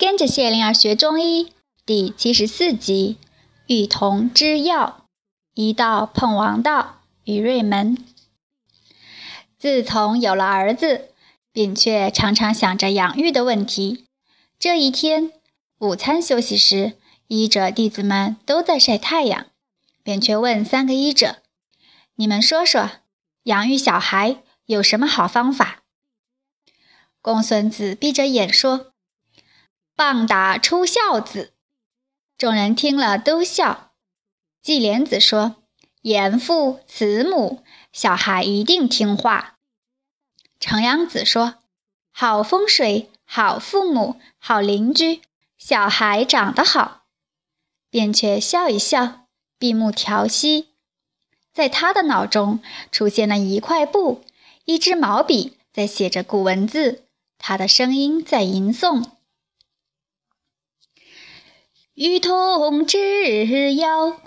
跟着谢灵儿学中医第七十四集：玉童之药。一道碰王道，于瑞门。自从有了儿子，扁鹊常常想着养育的问题。这一天午餐休息时，医者弟子们都在晒太阳。扁鹊问三个医者：“你们说说，养育小孩有什么好方法？”公孙子闭着眼说。棒打出孝子，众人听了都笑。季莲子说：“严父慈母，小孩一定听话。”程阳子说：“好风水，好父母，好邻居，小孩长得好。”扁鹊笑一笑，闭目调息。在他的脑中出现了一块布，一支毛笔在写着古文字，他的声音在吟诵。与同之药，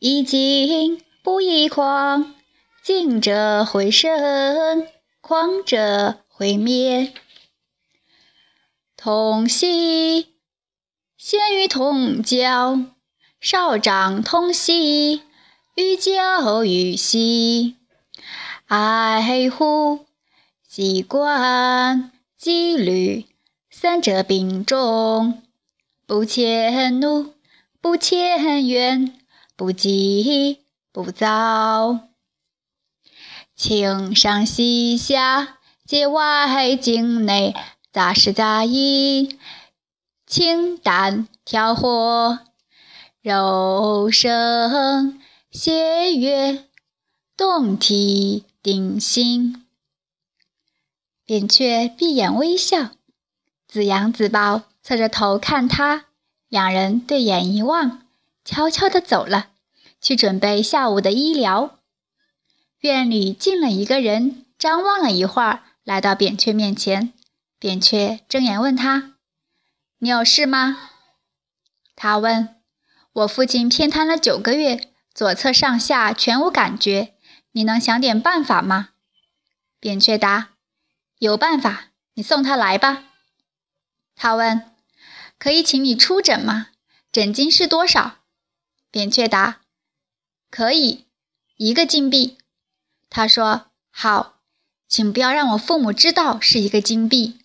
一金不一矿，精者会生，狂者会灭。童兮，先于同教，少长童兮，寓教于兮。爱护、习惯、纪律，三者并重。不迁怒，不迁怨，不急不躁。情上细下，界外境内，杂事杂音，清淡调和，柔声谐乐，动体定心。扁鹊闭眼微笑，子阳自抱。侧着头看他，两人对眼一望，悄悄地走了，去准备下午的医疗。院里进了一个人，张望了一会儿，来到扁鹊面前。扁鹊睁眼问他：“你有事吗？”他问：“我父亲偏瘫了九个月，左侧上下全无感觉，你能想点办法吗？”扁鹊答：“有办法，你送他来吧。”他问。可以请你出诊吗？诊金是多少？扁鹊答：“可以，一个金币。”他说：“好，请不要让我父母知道是一个金币。”